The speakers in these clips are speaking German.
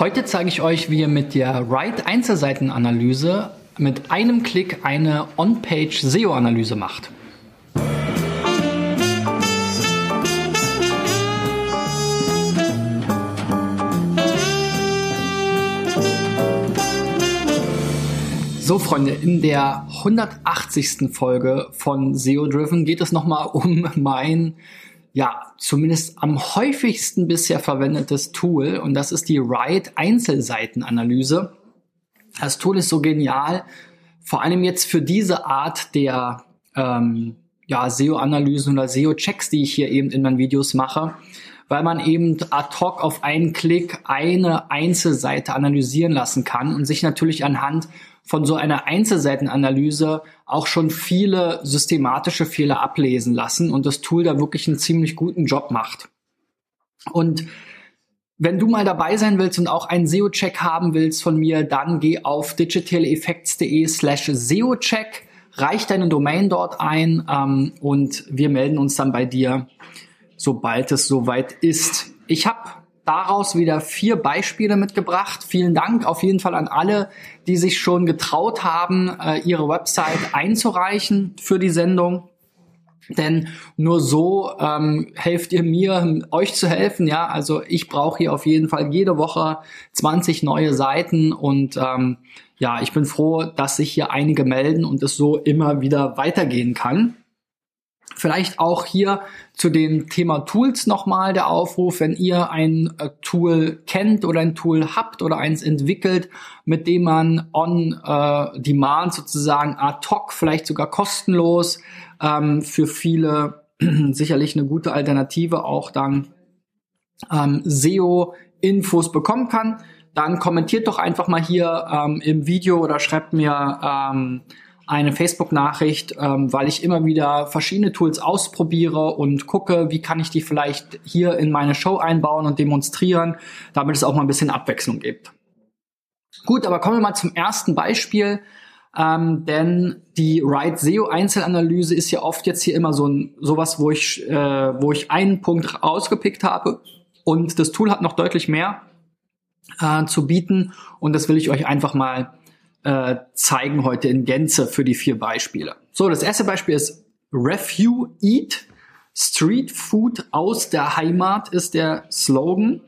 Heute zeige ich euch, wie ihr mit der Write Einzelseitenanalyse mit einem Klick eine On-Page SEO-Analyse macht. So, Freunde, in der 180. Folge von SEO Driven geht es nochmal um mein ja, zumindest am häufigsten bisher verwendetes Tool und das ist die Write Einzelseitenanalyse. Das Tool ist so genial, vor allem jetzt für diese Art der ähm, ja, SEO-Analysen oder SEO-Checks, die ich hier eben in meinen Videos mache, weil man eben ad hoc auf einen Klick eine Einzelseite analysieren lassen kann und sich natürlich anhand von so einer Einzelseitenanalyse auch schon viele systematische Fehler ablesen lassen und das Tool da wirklich einen ziemlich guten Job macht. Und wenn du mal dabei sein willst und auch einen SEO-Check haben willst von mir, dann geh auf digitaleffects.de slash SEO-Check, reich deine Domain dort ein ähm, und wir melden uns dann bei dir, sobald es soweit ist. Ich habe daraus wieder vier Beispiele mitgebracht. Vielen Dank auf jeden Fall an alle, die sich schon getraut haben, äh, ihre Website einzureichen für die Sendung. Denn nur so ähm, helft ihr mir, euch zu helfen. Ja, also ich brauche hier auf jeden Fall jede Woche 20 neue Seiten und ähm, ja, ich bin froh, dass sich hier einige melden und es so immer wieder weitergehen kann. Vielleicht auch hier zu dem Thema Tools nochmal der Aufruf, wenn ihr ein äh, Tool kennt oder ein Tool habt oder eins entwickelt, mit dem man on äh, demand sozusagen ad hoc, vielleicht sogar kostenlos ähm, für viele sicherlich eine gute Alternative auch dann ähm, SEO-Infos bekommen kann, dann kommentiert doch einfach mal hier ähm, im Video oder schreibt mir ähm, eine Facebook-Nachricht, ähm, weil ich immer wieder verschiedene Tools ausprobiere und gucke, wie kann ich die vielleicht hier in meine Show einbauen und demonstrieren, damit es auch mal ein bisschen Abwechslung gibt. Gut, aber kommen wir mal zum ersten Beispiel. Ähm, denn die Right SEO Einzelanalyse ist ja oft jetzt hier immer so ein sowas, wo ich äh, wo ich einen Punkt rausgepickt habe und das Tool hat noch deutlich mehr äh, zu bieten und das will ich euch einfach mal äh, zeigen heute in Gänze für die vier Beispiele. So, das erste Beispiel ist Refuse Eat. Street Food aus der Heimat ist der Slogan.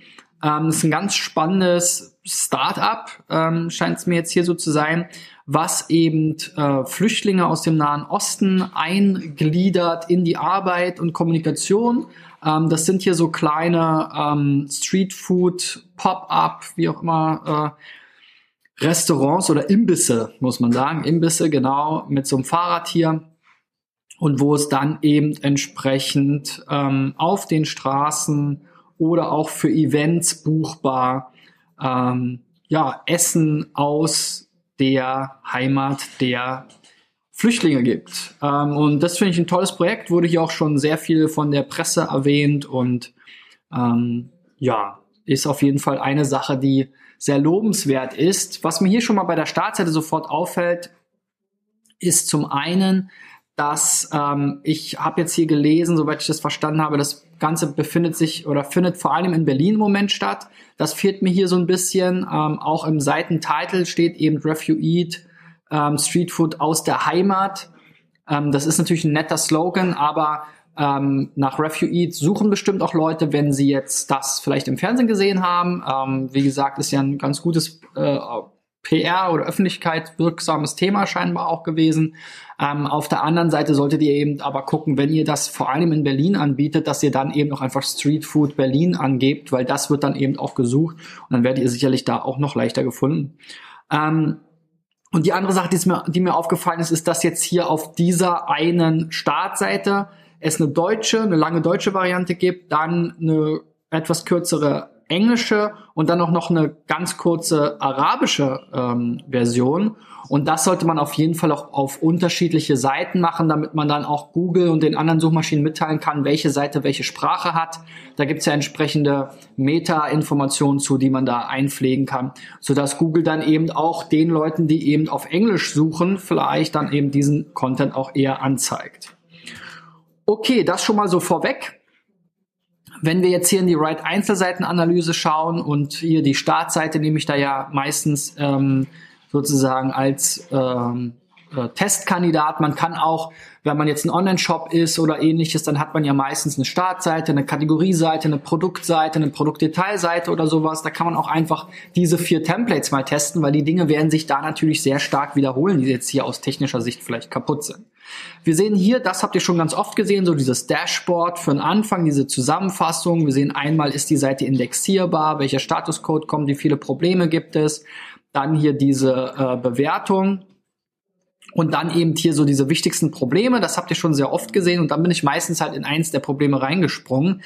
Ähm, das ist ein ganz spannendes Start-up, ähm, scheint es mir jetzt hier so zu sein, was eben äh, Flüchtlinge aus dem Nahen Osten eingliedert in die Arbeit und Kommunikation. Ähm, das sind hier so kleine ähm, Street Food, Pop-up, wie auch immer, äh, Restaurants oder Imbisse, muss man sagen. Imbisse, genau, mit so einem Fahrrad hier. Und wo es dann eben entsprechend ähm, auf den Straßen oder auch für Events buchbar ähm, ja, Essen aus der Heimat der Flüchtlinge gibt. Ähm, und das finde ich ein tolles Projekt, wurde hier auch schon sehr viel von der Presse erwähnt und ähm, ja, ist auf jeden Fall eine Sache, die sehr lobenswert ist. Was mir hier schon mal bei der Startseite sofort auffällt, ist zum einen, dass ähm, ich habe jetzt hier gelesen, soweit ich das verstanden habe, das Ganze befindet sich oder findet vor allem in Berlin im Moment statt. Das fehlt mir hier so ein bisschen. Ähm, auch im Seitentitel steht eben Eat ähm, Street Food aus der Heimat. Ähm, das ist natürlich ein netter Slogan, aber ähm, nach Refugee suchen bestimmt auch Leute, wenn sie jetzt das vielleicht im Fernsehen gesehen haben. Ähm, wie gesagt, ist ja ein ganz gutes äh, PR oder Öffentlichkeit wirksames Thema scheinbar auch gewesen. Ähm, auf der anderen Seite solltet ihr eben aber gucken, wenn ihr das vor allem in Berlin anbietet, dass ihr dann eben noch einfach Street Food Berlin angebt, weil das wird dann eben auch gesucht und dann werdet ihr sicherlich da auch noch leichter gefunden. Ähm, und die andere Sache, die mir, die mir aufgefallen ist, ist, dass jetzt hier auf dieser einen Startseite es eine deutsche, eine lange deutsche Variante gibt, dann eine etwas kürzere englische und dann auch noch eine ganz kurze arabische ähm, Version. Und das sollte man auf jeden Fall auch auf unterschiedliche Seiten machen, damit man dann auch Google und den anderen Suchmaschinen mitteilen kann, welche Seite welche Sprache hat. Da gibt's ja entsprechende Meta-Informationen zu, die man da einpflegen kann, sodass Google dann eben auch den Leuten, die eben auf Englisch suchen, vielleicht dann eben diesen Content auch eher anzeigt. Okay, das schon mal so vorweg. Wenn wir jetzt hier in die Right Einzelseitenanalyse schauen und hier die Startseite nehme ich da ja meistens ähm, sozusagen als ähm, äh, Testkandidat. Man kann auch, wenn man jetzt ein Online-Shop ist oder ähnliches, dann hat man ja meistens eine Startseite, eine Kategorieseite, eine Produktseite, eine Produktdetailseite oder sowas. Da kann man auch einfach diese vier Templates mal testen, weil die Dinge werden sich da natürlich sehr stark wiederholen, die jetzt hier aus technischer Sicht vielleicht kaputt sind. Wir sehen hier, das habt ihr schon ganz oft gesehen, so dieses Dashboard für den Anfang, diese Zusammenfassung. Wir sehen einmal, ist die Seite indexierbar, welcher Statuscode kommt, wie viele Probleme gibt es. Dann hier diese äh, Bewertung, und dann eben hier so diese wichtigsten Probleme, das habt ihr schon sehr oft gesehen und dann bin ich meistens halt in eins der Probleme reingesprungen.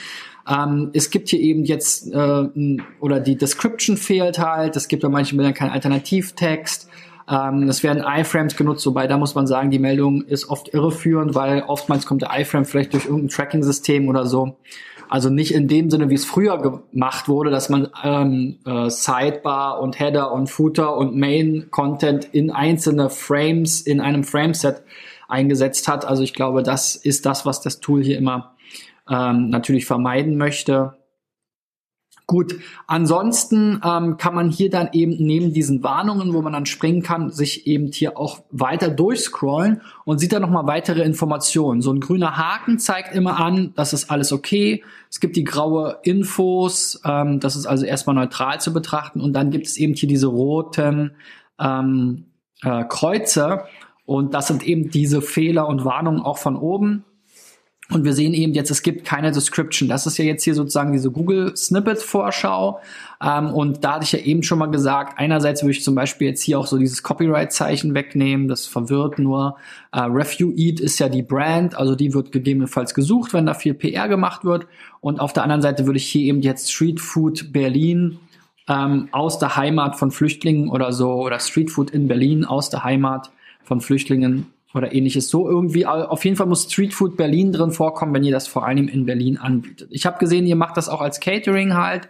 Ähm, es gibt hier eben jetzt, äh, oder die Description fehlt halt, es gibt bei manchen Bildern keinen Alternativtext. Ähm, es werden iFrames genutzt, wobei da muss man sagen, die Meldung ist oft irreführend, weil oftmals kommt der iFrame vielleicht durch irgendein Tracking-System oder so. Also nicht in dem Sinne, wie es früher gemacht wurde, dass man ähm, äh, Sidebar und Header und Footer und Main-Content in einzelne Frames in einem Frameset eingesetzt hat. Also ich glaube, das ist das, was das Tool hier immer ähm, natürlich vermeiden möchte. Gut, ansonsten ähm, kann man hier dann eben neben diesen Warnungen, wo man dann springen kann, sich eben hier auch weiter durchscrollen und sieht dann nochmal weitere Informationen. So ein grüner Haken zeigt immer an, das ist alles okay. Es gibt die graue Infos, ähm, das ist also erstmal neutral zu betrachten und dann gibt es eben hier diese roten ähm, äh, Kreuze und das sind eben diese Fehler und Warnungen auch von oben. Und wir sehen eben jetzt, es gibt keine Description. Das ist ja jetzt hier sozusagen diese Google Snippet Vorschau. Ähm, und da hatte ich ja eben schon mal gesagt, einerseits würde ich zum Beispiel jetzt hier auch so dieses Copyright-Zeichen wegnehmen. Das verwirrt nur. Äh, Review ist ja die Brand, also die wird gegebenenfalls gesucht, wenn da viel PR gemacht wird. Und auf der anderen Seite würde ich hier eben jetzt Street Food Berlin ähm, aus der Heimat von Flüchtlingen oder so oder Street Food in Berlin aus der Heimat von Flüchtlingen oder ähnliches. So irgendwie, auf jeden Fall muss Street Food Berlin drin vorkommen, wenn ihr das vor allem in Berlin anbietet. Ich habe gesehen, ihr macht das auch als Catering halt.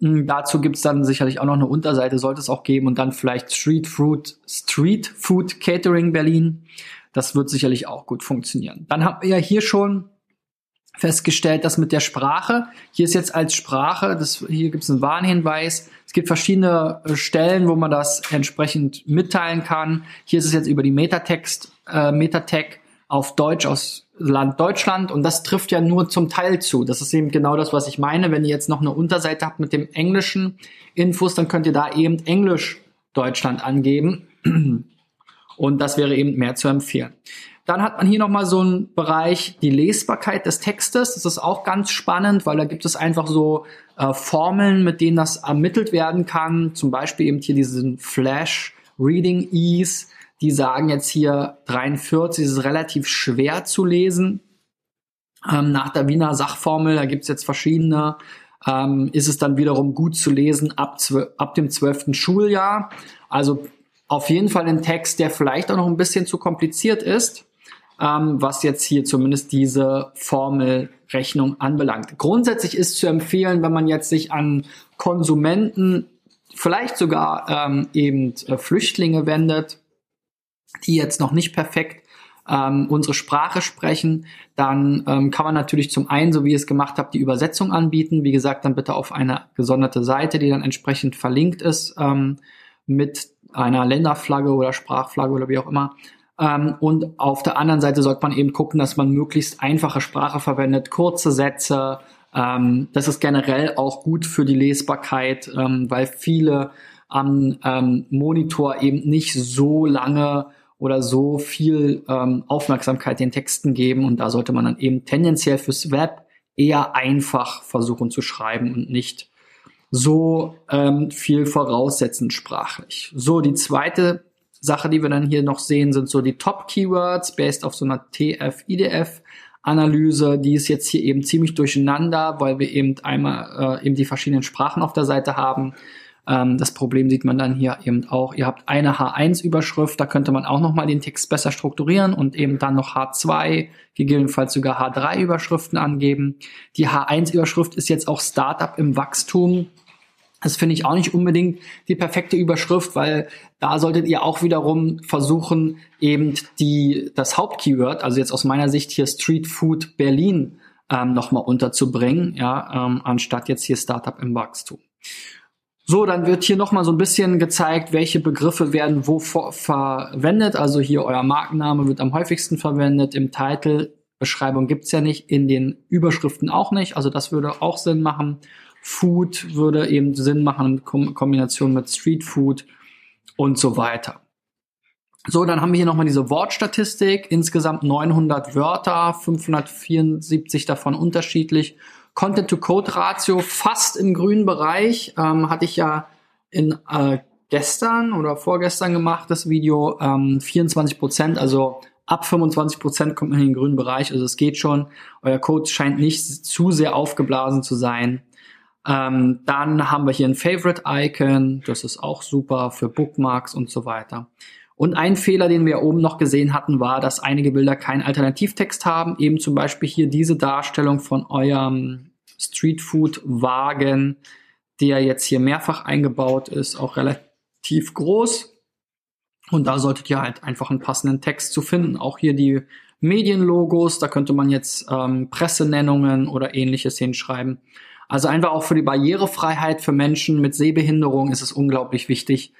Hm, dazu gibt's dann sicherlich auch noch eine Unterseite, sollte es auch geben und dann vielleicht Street Food, Street Food Catering Berlin. Das wird sicherlich auch gut funktionieren. Dann wir ja hier schon festgestellt, dass mit der Sprache, hier ist jetzt als Sprache, das, hier gibt es einen Warnhinweis, es gibt verschiedene äh, Stellen, wo man das entsprechend mitteilen kann. Hier ist es jetzt über die Metatext, äh, Metatag auf Deutsch aus Land Deutschland und das trifft ja nur zum Teil zu. Das ist eben genau das, was ich meine. Wenn ihr jetzt noch eine Unterseite habt mit dem englischen Infos, dann könnt ihr da eben Englisch Deutschland angeben und das wäre eben mehr zu empfehlen. Dann hat man hier nochmal so einen Bereich, die Lesbarkeit des Textes. Das ist auch ganz spannend, weil da gibt es einfach so äh, Formeln, mit denen das ermittelt werden kann. Zum Beispiel eben hier diesen Flash Reading Ease. Die sagen jetzt hier 43, ist relativ schwer zu lesen. Ähm, nach der Wiener Sachformel, da gibt es jetzt verschiedene, ähm, ist es dann wiederum gut zu lesen ab, ab dem zwölften Schuljahr. Also auf jeden Fall ein Text, der vielleicht auch noch ein bisschen zu kompliziert ist ähm, was jetzt hier zumindest diese Formelrechnung anbelangt. Grundsätzlich ist zu empfehlen, wenn man jetzt sich an Konsumenten, vielleicht sogar ähm, eben äh, Flüchtlinge wendet, die jetzt noch nicht perfekt ähm, unsere Sprache sprechen, dann ähm, kann man natürlich zum einen, so wie ich es gemacht habe, die Übersetzung anbieten. Wie gesagt, dann bitte auf eine gesonderte Seite, die dann entsprechend verlinkt ist ähm, mit einer Länderflagge oder Sprachflagge oder wie auch immer. Ähm, und auf der anderen Seite sollte man eben gucken, dass man möglichst einfache Sprache verwendet, kurze Sätze. Ähm, das ist generell auch gut für die Lesbarkeit, ähm, weil viele am ähm, Monitor eben nicht so lange oder so viel ähm, Aufmerksamkeit den Texten geben. Und da sollte man dann eben tendenziell fürs Web eher einfach versuchen zu schreiben und nicht so ähm, viel voraussetzend sprachlich. So, die zweite Sache, die wir dann hier noch sehen, sind so die Top-Keywords based auf so einer TF-IDF-Analyse. Die ist jetzt hier eben ziemlich durcheinander, weil wir eben einmal äh, eben die verschiedenen Sprachen auf der Seite haben. Ähm, das Problem sieht man dann hier eben auch. Ihr habt eine H1-Überschrift, da könnte man auch nochmal den Text besser strukturieren und eben dann noch H2, gegebenenfalls sogar H3-Überschriften angeben. Die H1-Überschrift ist jetzt auch Startup im Wachstum. Das finde ich auch nicht unbedingt die perfekte Überschrift, weil da solltet ihr auch wiederum versuchen, eben die, das Hauptkeyword, also jetzt aus meiner Sicht hier Street Food Berlin ähm, nochmal unterzubringen, ja, ähm, anstatt jetzt hier Startup im Wachstum. So, dann wird hier nochmal so ein bisschen gezeigt, welche Begriffe werden wo verwendet. Also hier euer Markenname wird am häufigsten verwendet. Im Titel, Beschreibung gibt's ja nicht, in den Überschriften auch nicht. Also das würde auch Sinn machen. Food würde eben Sinn machen in Kombination mit Street Food und so weiter. So, dann haben wir hier nochmal diese Wortstatistik. Insgesamt 900 Wörter, 574 davon unterschiedlich. Content-to-Code-Ratio fast im grünen Bereich. Ähm, hatte ich ja in äh, gestern oder vorgestern gemacht, das Video. Ähm, 24 Prozent, also ab 25 Prozent kommt man in den grünen Bereich. Also es geht schon. Euer Code scheint nicht zu sehr aufgeblasen zu sein. Ähm, dann haben wir hier ein Favorite-Icon. Das ist auch super für Bookmarks und so weiter. Und ein Fehler, den wir oben noch gesehen hatten, war, dass einige Bilder keinen Alternativtext haben. Eben zum Beispiel hier diese Darstellung von eurem Streetfood-Wagen, der jetzt hier mehrfach eingebaut ist, auch relativ groß. Und da solltet ihr halt einfach einen passenden Text zu finden. Auch hier die Medienlogos, da könnte man jetzt ähm, Pressenennungen oder ähnliches hinschreiben. Also einfach auch für die Barrierefreiheit für Menschen mit Sehbehinderung ist es unglaublich wichtig,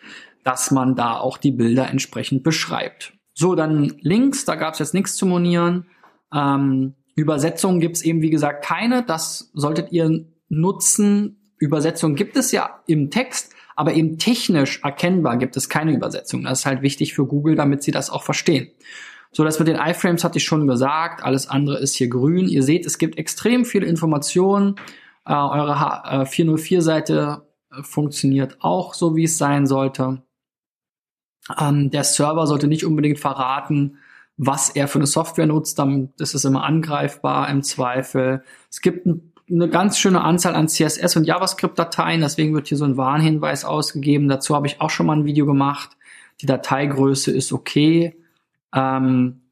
dass man da auch die Bilder entsprechend beschreibt. So, dann Links, da gab es jetzt nichts zu monieren. Ähm, Übersetzungen gibt es eben, wie gesagt, keine. Das solltet ihr nutzen. Übersetzungen gibt es ja im Text, aber eben technisch erkennbar gibt es keine Übersetzung. Das ist halt wichtig für Google, damit sie das auch verstehen. So, das mit den iFrames hatte ich schon gesagt. Alles andere ist hier grün. Ihr seht, es gibt extrem viele Informationen. Äh, eure äh, 404-Seite äh, funktioniert auch so, wie es sein sollte. Ähm, der Server sollte nicht unbedingt verraten, was er für eine Software nutzt, dann ist es immer angreifbar im Zweifel. Es gibt ein, eine ganz schöne Anzahl an CSS und JavaScript-Dateien, deswegen wird hier so ein Warnhinweis ausgegeben. Dazu habe ich auch schon mal ein Video gemacht. Die Dateigröße ist okay. Ähm,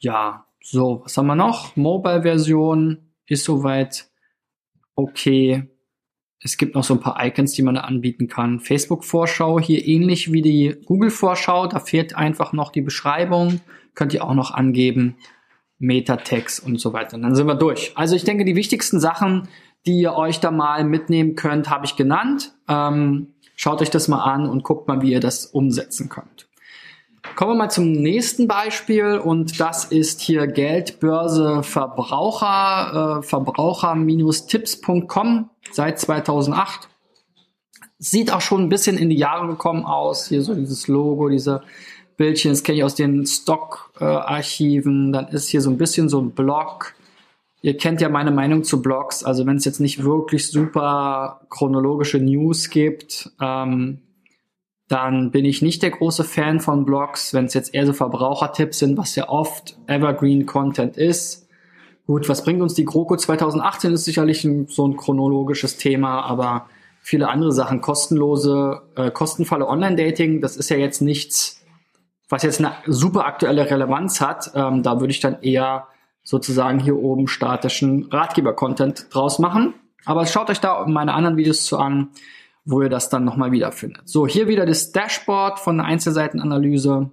ja, so, was haben wir noch? Mobile-Version ist soweit okay. Es gibt noch so ein paar Icons, die man da anbieten kann. Facebook-Vorschau hier ähnlich wie die Google-Vorschau. Da fehlt einfach noch die Beschreibung. Könnt ihr auch noch angeben. Metatext und so weiter. Und dann sind wir durch. Also ich denke, die wichtigsten Sachen, die ihr euch da mal mitnehmen könnt, habe ich genannt. Ähm, schaut euch das mal an und guckt mal, wie ihr das umsetzen könnt. Kommen wir mal zum nächsten Beispiel und das ist hier Geldbörse Verbraucher, äh, Verbraucher-Tipps.com seit 2008. Sieht auch schon ein bisschen in die Jahre gekommen aus. Hier so dieses Logo, diese Bildchen, das kenne ich aus den Stock-Archiven. Äh, Dann ist hier so ein bisschen so ein Blog. Ihr kennt ja meine Meinung zu Blogs. Also wenn es jetzt nicht wirklich super chronologische News gibt, ähm, dann bin ich nicht der große Fan von Blogs, wenn es jetzt eher so Verbrauchertipps sind, was ja oft Evergreen Content ist. Gut, was bringt uns die GroKo 2018 ist sicherlich ein, so ein chronologisches Thema, aber viele andere Sachen, kostenlose, äh, kostenvolle Online-Dating, das ist ja jetzt nichts, was jetzt eine super aktuelle Relevanz hat. Ähm, da würde ich dann eher sozusagen hier oben statischen Ratgeber-Content draus machen. Aber schaut euch da meine anderen Videos zu an wo ihr das dann nochmal wiederfindet. So, hier wieder das Dashboard von der Einzelseitenanalyse.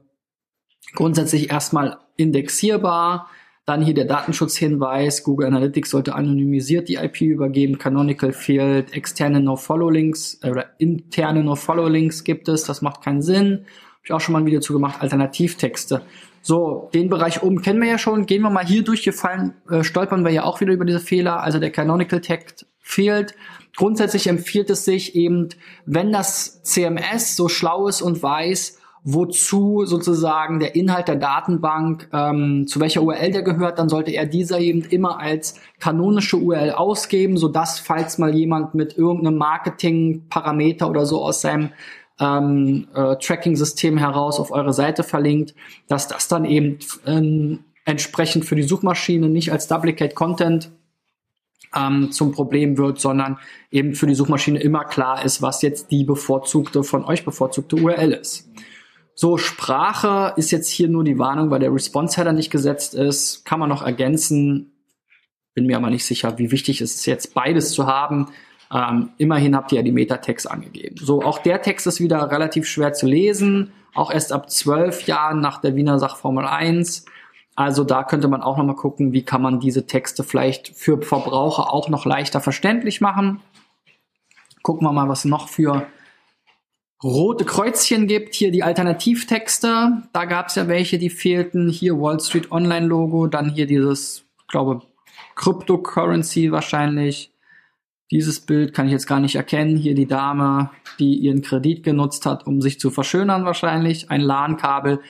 Grundsätzlich erstmal indexierbar. Dann hier der Datenschutzhinweis. Google Analytics sollte anonymisiert die IP übergeben. Canonical fehlt. Externe No-Follow-Links äh, oder interne No-Follow-Links gibt es. Das macht keinen Sinn. Habe ich auch schon mal ein Video zu gemacht. Alternativtexte. So, den Bereich oben kennen wir ja schon. Gehen wir mal hier durchgefallen, äh, stolpern wir ja auch wieder über diese Fehler. Also der Canonical Text fehlt. Grundsätzlich empfiehlt es sich eben, wenn das CMS so schlau ist und weiß, wozu sozusagen der Inhalt der Datenbank, ähm, zu welcher URL der gehört, dann sollte er dieser eben immer als kanonische URL ausgeben, so dass falls mal jemand mit irgendeinem Marketing-Parameter oder so aus seinem ähm, äh, Tracking-System heraus auf eure Seite verlinkt, dass das dann eben ähm, entsprechend für die Suchmaschine nicht als Duplicate Content ähm, zum Problem wird, sondern eben für die Suchmaschine immer klar ist, was jetzt die bevorzugte, von euch bevorzugte URL ist. So, Sprache ist jetzt hier nur die Warnung, weil der Response-Header nicht gesetzt ist. Kann man noch ergänzen. Bin mir aber nicht sicher, wie wichtig es ist, jetzt beides zu haben. Ähm, immerhin habt ihr ja die Metatext angegeben. So, auch der Text ist wieder relativ schwer zu lesen. Auch erst ab zwölf Jahren nach der Wiener Sachformel 1. Also da könnte man auch nochmal gucken, wie kann man diese Texte vielleicht für Verbraucher auch noch leichter verständlich machen. Gucken wir mal, was noch für rote Kreuzchen gibt. Hier die Alternativtexte. Da gab es ja welche, die fehlten. Hier Wall Street Online Logo. Dann hier dieses, glaube Cryptocurrency wahrscheinlich. Dieses Bild kann ich jetzt gar nicht erkennen. Hier die Dame, die ihren Kredit genutzt hat, um sich zu verschönern wahrscheinlich. Ein LAN-Kabel.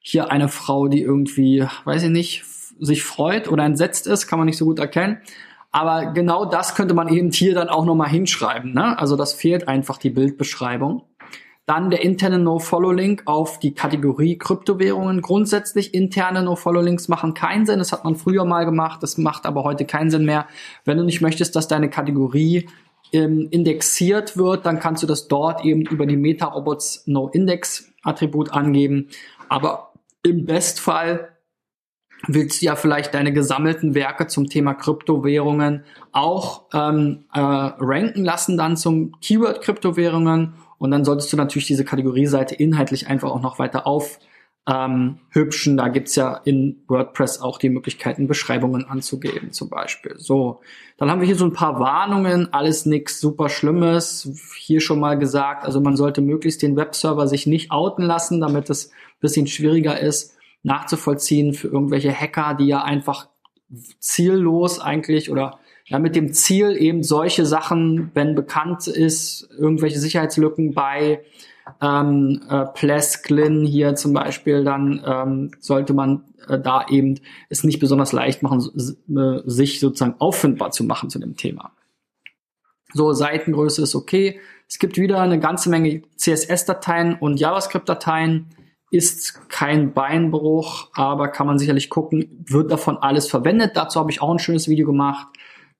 Hier eine Frau, die irgendwie, weiß ich nicht, sich freut oder entsetzt ist, kann man nicht so gut erkennen. Aber genau das könnte man eben hier dann auch nochmal hinschreiben. Ne? Also das fehlt einfach die Bildbeschreibung. Dann der interne No-Follow-Link auf die Kategorie Kryptowährungen. Grundsätzlich interne No-Follow-Links machen keinen Sinn. Das hat man früher mal gemacht. Das macht aber heute keinen Sinn mehr. Wenn du nicht möchtest, dass deine Kategorie ähm, indexiert wird, dann kannst du das dort eben über die Meta-Robots No-Index-Attribut angeben. Aber im Bestfall willst du ja vielleicht deine gesammelten Werke zum Thema Kryptowährungen auch ähm, äh, ranken lassen dann zum Keyword Kryptowährungen und dann solltest du natürlich diese Kategorieseite inhaltlich einfach auch noch weiter auf ähm, hübschen. Da gibt's ja in WordPress auch die Möglichkeiten, Beschreibungen anzugeben zum Beispiel. So, dann haben wir hier so ein paar Warnungen, alles nichts super Schlimmes. Hier schon mal gesagt, also man sollte möglichst den Webserver sich nicht outen lassen, damit es bisschen schwieriger ist nachzuvollziehen für irgendwelche Hacker, die ja einfach ziellos eigentlich oder ja, mit dem Ziel eben solche Sachen, wenn bekannt ist, irgendwelche Sicherheitslücken bei ähm, äh, Plesklin hier zum Beispiel, dann ähm, sollte man äh, da eben es nicht besonders leicht machen, äh, sich sozusagen auffindbar zu machen zu dem Thema. So, Seitengröße ist okay. Es gibt wieder eine ganze Menge CSS-Dateien und JavaScript-Dateien. Ist kein Beinbruch, aber kann man sicherlich gucken, wird davon alles verwendet. Dazu habe ich auch ein schönes Video gemacht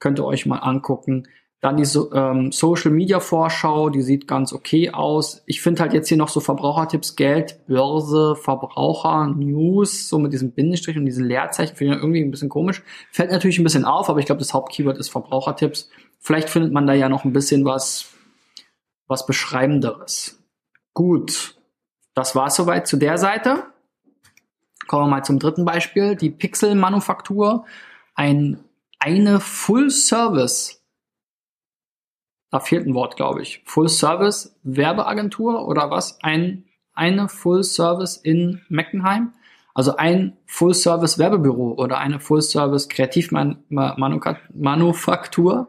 könnt ihr euch mal angucken. Dann die ähm, Social Media Vorschau, die sieht ganz okay aus. Ich finde halt jetzt hier noch so Verbrauchertipps, Geld, Börse, Verbraucher, News, so mit diesem Bindestrich und diesen Leerzeichen, finde ich irgendwie ein bisschen komisch. Fällt natürlich ein bisschen auf, aber ich glaube, das Hauptkeyword ist Verbrauchertipps. Vielleicht findet man da ja noch ein bisschen was, was Beschreibenderes. Gut, das war soweit zu der Seite. Kommen wir mal zum dritten Beispiel, die Pixel-Manufaktur. Ein eine Full Service, da fehlt ein Wort, glaube ich, Full Service Werbeagentur oder was? Ein, eine Full Service in Meckenheim. Also ein Full Service Werbebüro oder eine Full Service Kreativmanufaktur.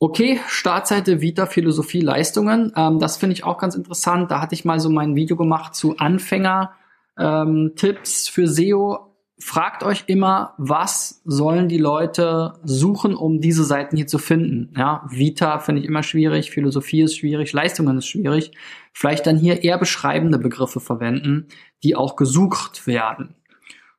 Okay, Startseite Vita Philosophie Leistungen. Ähm, das finde ich auch ganz interessant. Da hatte ich mal so mein Video gemacht zu Anfänger ähm, Tipps für SEO fragt euch immer, was sollen die Leute suchen, um diese Seiten hier zu finden? Ja, Vita finde ich immer schwierig, Philosophie ist schwierig, Leistungen ist schwierig. Vielleicht dann hier eher beschreibende Begriffe verwenden, die auch gesucht werden.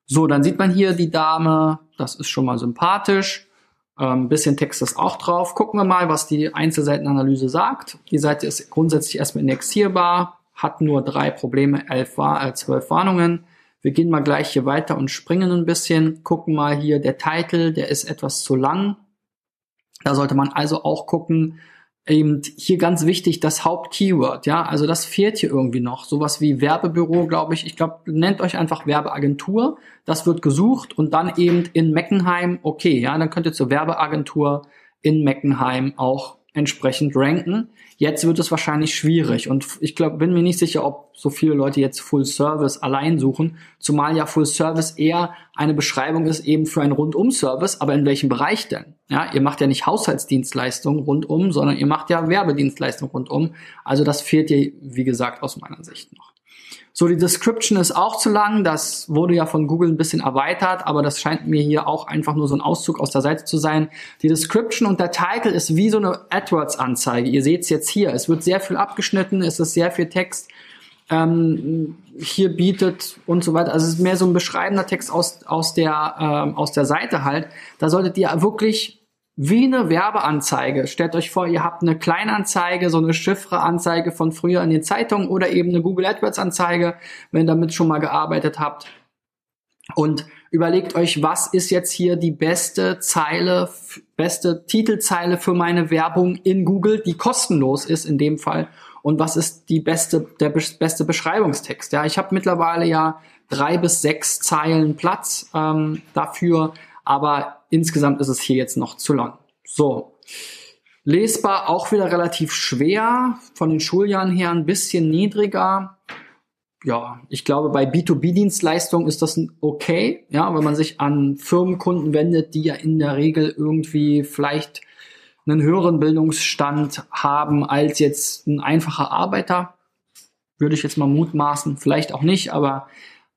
So, dann sieht man hier die Dame, das ist schon mal sympathisch. Ein ähm, bisschen Text ist auch drauf. Gucken wir mal, was die Einzelseitenanalyse sagt. Die Seite ist grundsätzlich erstmal indexierbar, hat nur drei Probleme, elf, äh, zwölf Warnungen wir gehen mal gleich hier weiter und springen ein bisschen, gucken mal hier, der Titel, der ist etwas zu lang. Da sollte man also auch gucken, eben hier ganz wichtig, das Hauptkeyword, ja, also das fehlt hier irgendwie noch. Sowas wie Werbebüro, glaube ich. Ich glaube, nennt euch einfach Werbeagentur. Das wird gesucht und dann eben in Meckenheim, okay, ja, dann könnt ihr zur Werbeagentur in Meckenheim auch entsprechend ranken. Jetzt wird es wahrscheinlich schwierig und ich glaube, bin mir nicht sicher, ob so viele Leute jetzt Full Service allein suchen, zumal ja Full Service eher eine Beschreibung ist eben für einen Rundum-Service, aber in welchem Bereich denn? Ja, ihr macht ja nicht Haushaltsdienstleistungen rundum, sondern ihr macht ja Werbedienstleistungen rundum. Also das fehlt dir, wie gesagt, aus meiner Sicht noch. So, die Description ist auch zu lang. Das wurde ja von Google ein bisschen erweitert, aber das scheint mir hier auch einfach nur so ein Auszug aus der Seite zu sein. Die Description und der Title ist wie so eine AdWords-Anzeige. Ihr seht es jetzt hier. Es wird sehr viel abgeschnitten, es ist sehr viel Text. Ähm, hier bietet und so weiter. Also es ist mehr so ein beschreibender Text aus, aus, der, ähm, aus der Seite halt. Da solltet ihr wirklich wie eine Werbeanzeige. Stellt euch vor, ihr habt eine Kleinanzeige, so eine Chiffre-Anzeige von früher in den Zeitungen oder eben eine Google AdWords-Anzeige, wenn ihr damit schon mal gearbeitet habt. Und überlegt euch, was ist jetzt hier die beste Zeile, beste Titelzeile für meine Werbung in Google, die kostenlos ist in dem Fall und was ist die beste, der beste Beschreibungstext. Ja, ich habe mittlerweile ja drei bis sechs Zeilen Platz ähm, dafür, aber insgesamt ist es hier jetzt noch zu lang. So. Lesbar auch wieder relativ schwer, von den Schuljahren her ein bisschen niedriger. Ja, ich glaube, bei B2B-Dienstleistungen ist das okay, ja, wenn man sich an Firmenkunden wendet, die ja in der Regel irgendwie vielleicht einen höheren Bildungsstand haben als jetzt ein einfacher Arbeiter, würde ich jetzt mal mutmaßen, vielleicht auch nicht, aber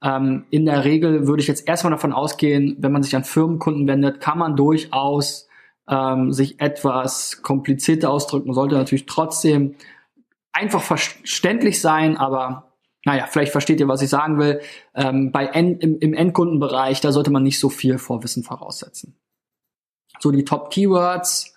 ähm, in der Regel würde ich jetzt erstmal davon ausgehen, wenn man sich an Firmenkunden wendet, kann man durchaus ähm, sich etwas komplizierter ausdrücken, sollte natürlich trotzdem einfach verständlich sein, aber naja, vielleicht versteht ihr, was ich sagen will. Ähm, bei End, im, im Endkundenbereich, da sollte man nicht so viel Vorwissen voraussetzen. So die Top-Keywords,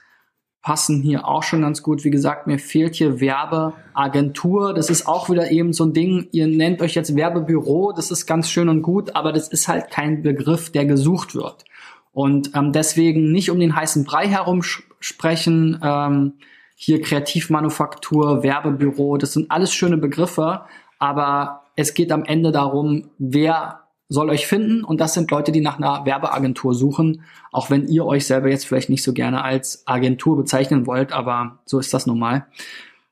passen hier auch schon ganz gut. Wie gesagt, mir fehlt hier Werbeagentur. Das ist auch wieder eben so ein Ding. Ihr nennt euch jetzt Werbebüro. Das ist ganz schön und gut, aber das ist halt kein Begriff, der gesucht wird. Und ähm, deswegen nicht um den heißen Brei herum sprechen. Ähm, hier Kreativmanufaktur, Werbebüro, das sind alles schöne Begriffe, aber es geht am Ende darum, wer soll euch finden und das sind Leute, die nach einer Werbeagentur suchen, auch wenn ihr euch selber jetzt vielleicht nicht so gerne als Agentur bezeichnen wollt, aber so ist das normal.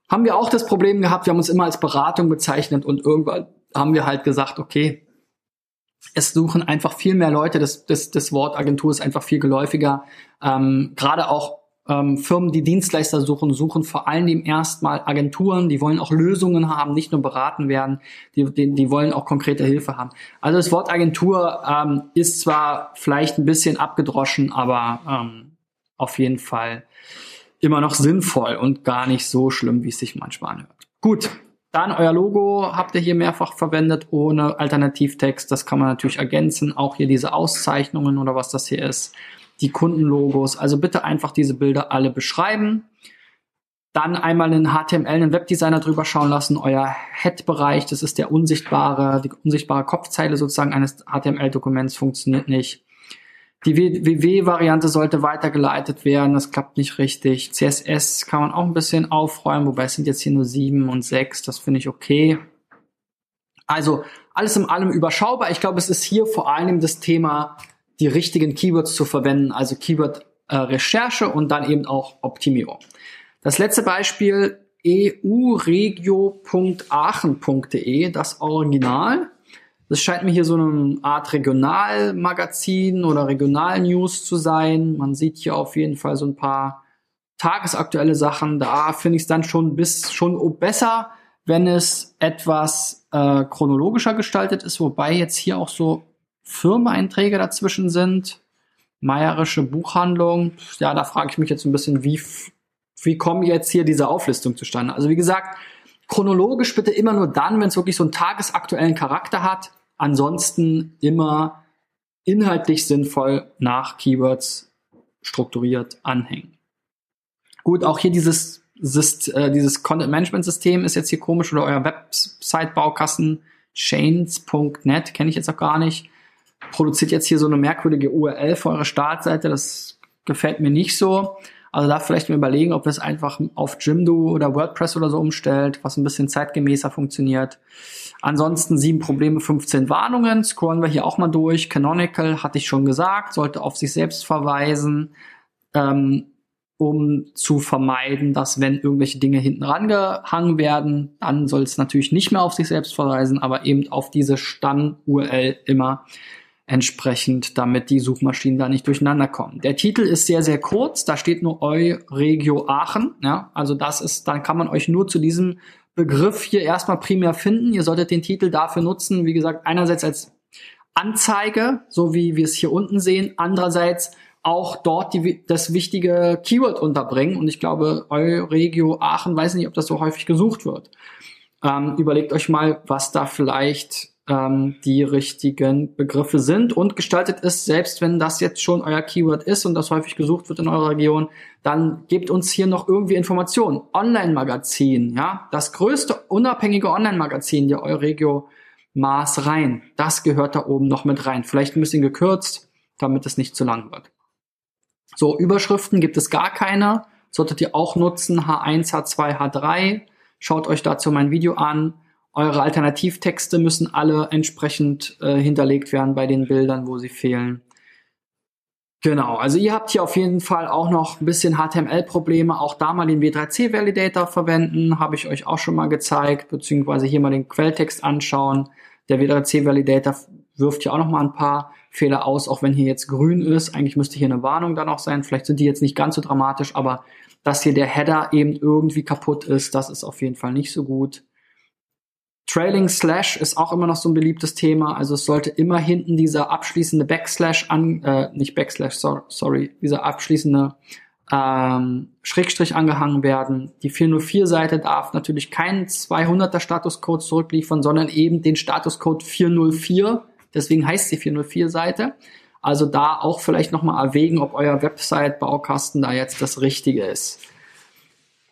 Haben wir auch das Problem gehabt, wir haben uns immer als Beratung bezeichnet und irgendwann haben wir halt gesagt, okay, es suchen einfach viel mehr Leute, das, das, das Wort Agentur ist einfach viel geläufiger, ähm, gerade auch ähm, Firmen, die Dienstleister suchen, suchen vor allen Dingen erstmal Agenturen, die wollen auch Lösungen haben, nicht nur beraten werden, die, die, die wollen auch konkrete Hilfe haben. Also das Wort Agentur ähm, ist zwar vielleicht ein bisschen abgedroschen, aber ähm, auf jeden Fall immer noch sinnvoll und gar nicht so schlimm, wie es sich manchmal anhört. Gut, dann euer Logo habt ihr hier mehrfach verwendet ohne Alternativtext. Das kann man natürlich ergänzen. Auch hier diese Auszeichnungen oder was das hier ist die Kundenlogos. Also bitte einfach diese Bilder alle beschreiben. Dann einmal einen HTML, einen Webdesigner drüber schauen lassen. Euer Head-Bereich, das ist der unsichtbare, die unsichtbare Kopfzeile sozusagen eines HTML-Dokuments funktioniert nicht. Die WW-Variante sollte weitergeleitet werden, das klappt nicht richtig. CSS kann man auch ein bisschen aufräumen, wobei es sind jetzt hier nur sieben und sechs, das finde ich okay. Also alles in allem überschaubar. Ich glaube, es ist hier vor allem das Thema die richtigen Keywords zu verwenden, also Keyword-Recherche und dann eben auch Optimierung. Das letzte Beispiel euregio.aachen.de, das Original. Das scheint mir hier so eine Art Regionalmagazin oder Regionalnews zu sein. Man sieht hier auf jeden Fall so ein paar tagesaktuelle Sachen. Da finde ich es dann schon bis schon besser, wenn es etwas äh, chronologischer gestaltet ist, wobei jetzt hier auch so Firmeneinträge dazwischen sind, meierische Buchhandlung. Ja, da frage ich mich jetzt ein bisschen, wie, wie kommen jetzt hier diese Auflistung zustande? Also wie gesagt, chronologisch bitte immer nur dann, wenn es wirklich so einen tagesaktuellen Charakter hat. Ansonsten immer inhaltlich sinnvoll nach Keywords strukturiert anhängen. Gut, auch hier dieses, dieses, äh, dieses Content Management System ist jetzt hier komisch oder euer Website-Baukasten chains.net kenne ich jetzt auch gar nicht produziert jetzt hier so eine merkwürdige URL für eure Startseite. Das gefällt mir nicht so. Also da vielleicht mal überlegen, ob ihr es einfach auf Jimdo oder WordPress oder so umstellt, was ein bisschen zeitgemäßer funktioniert. Ansonsten sieben Probleme, 15 Warnungen. Scrollen wir hier auch mal durch. Canonical hatte ich schon gesagt, sollte auf sich selbst verweisen, ähm, um zu vermeiden, dass wenn irgendwelche Dinge hinten rangehangen werden, dann soll es natürlich nicht mehr auf sich selbst verweisen, aber eben auf diese Stamm-URL immer entsprechend, damit die Suchmaschinen da nicht durcheinander kommen. Der Titel ist sehr, sehr kurz, da steht nur Euregio Aachen, ja, also das ist, dann kann man euch nur zu diesem Begriff hier erstmal primär finden. Ihr solltet den Titel dafür nutzen, wie gesagt, einerseits als Anzeige, so wie wir es hier unten sehen, andererseits auch dort die, das wichtige Keyword unterbringen. Und ich glaube, Euregio Aachen, weiß nicht, ob das so häufig gesucht wird. Ähm, überlegt euch mal, was da vielleicht ähm, die richtigen Begriffe sind und gestaltet es, selbst wenn das jetzt schon euer Keyword ist und das häufig gesucht wird in eurer Region, dann gebt uns hier noch irgendwie Informationen. Online-Magazin, ja, das größte unabhängige Online-Magazin der Euregio Maß rein. Das gehört da oben noch mit rein. Vielleicht ein bisschen gekürzt, damit es nicht zu lang wird. So, Überschriften gibt es gar keine. Solltet ihr auch nutzen. H1, H2, H3. Schaut euch dazu mein Video an. Eure Alternativtexte müssen alle entsprechend äh, hinterlegt werden bei den Bildern, wo sie fehlen. Genau, also ihr habt hier auf jeden Fall auch noch ein bisschen HTML-Probleme. Auch da mal den W3C-Validator verwenden, habe ich euch auch schon mal gezeigt, beziehungsweise hier mal den Quelltext anschauen. Der W3C-Validator wirft hier auch noch mal ein paar Fehler aus, auch wenn hier jetzt grün ist. Eigentlich müsste hier eine Warnung dann auch sein. Vielleicht sind die jetzt nicht ganz so dramatisch, aber dass hier der Header eben irgendwie kaputt ist, das ist auf jeden Fall nicht so gut. Trailing Slash ist auch immer noch so ein beliebtes Thema. Also es sollte immer hinten dieser abschließende Backslash an, äh, nicht Backslash, sorry, dieser abschließende ähm, Schrägstrich angehangen werden. Die 404-Seite darf natürlich keinen 200er Statuscode zurückliefern, sondern eben den Statuscode 404. Deswegen heißt sie 404-Seite. Also da auch vielleicht nochmal erwägen, ob euer Website-Baukasten da jetzt das Richtige ist.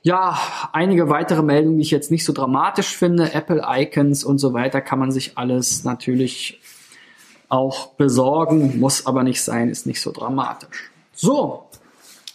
Ja, einige weitere Meldungen, die ich jetzt nicht so dramatisch finde. Apple Icons und so weiter kann man sich alles natürlich auch besorgen, muss aber nicht sein, ist nicht so dramatisch. So,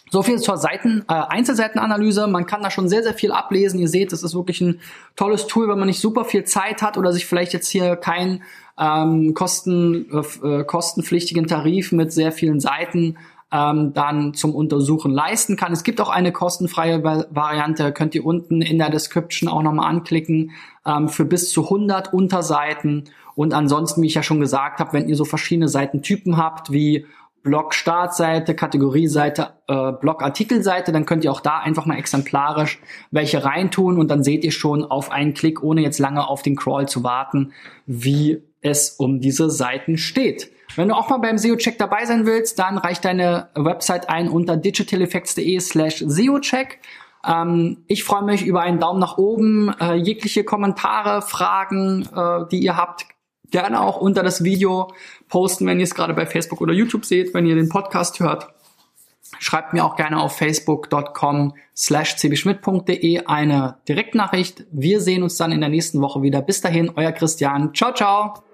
so viel zur Seiten, äh, Einzelseitenanalyse. Man kann da schon sehr, sehr viel ablesen. Ihr seht, das ist wirklich ein tolles Tool, wenn man nicht super viel Zeit hat oder sich vielleicht jetzt hier kein ähm, kosten, äh, kostenpflichtigen Tarif mit sehr vielen Seiten ähm, dann zum Untersuchen leisten kann. Es gibt auch eine kostenfreie Variante, könnt ihr unten in der Description auch nochmal anklicken, ähm, für bis zu 100 Unterseiten. Und ansonsten, wie ich ja schon gesagt habe, wenn ihr so verschiedene Seitentypen habt, wie Blog-Startseite, Kategorieseite, äh, Blog-Artikelseite, dann könnt ihr auch da einfach mal exemplarisch welche reintun und dann seht ihr schon auf einen Klick, ohne jetzt lange auf den Crawl zu warten, wie es um diese Seiten steht. Wenn du auch mal beim SEO-Check dabei sein willst, dann reich deine Website ein unter digitaleffects.de slash SEO-Check. Ähm, ich freue mich über einen Daumen nach oben, äh, jegliche Kommentare, Fragen, äh, die ihr habt, gerne auch unter das Video posten, wenn ihr es gerade bei Facebook oder YouTube seht, wenn ihr den Podcast hört. Schreibt mir auch gerne auf facebook.com slash cbschmidt.de eine Direktnachricht. Wir sehen uns dann in der nächsten Woche wieder. Bis dahin, euer Christian. Ciao, ciao.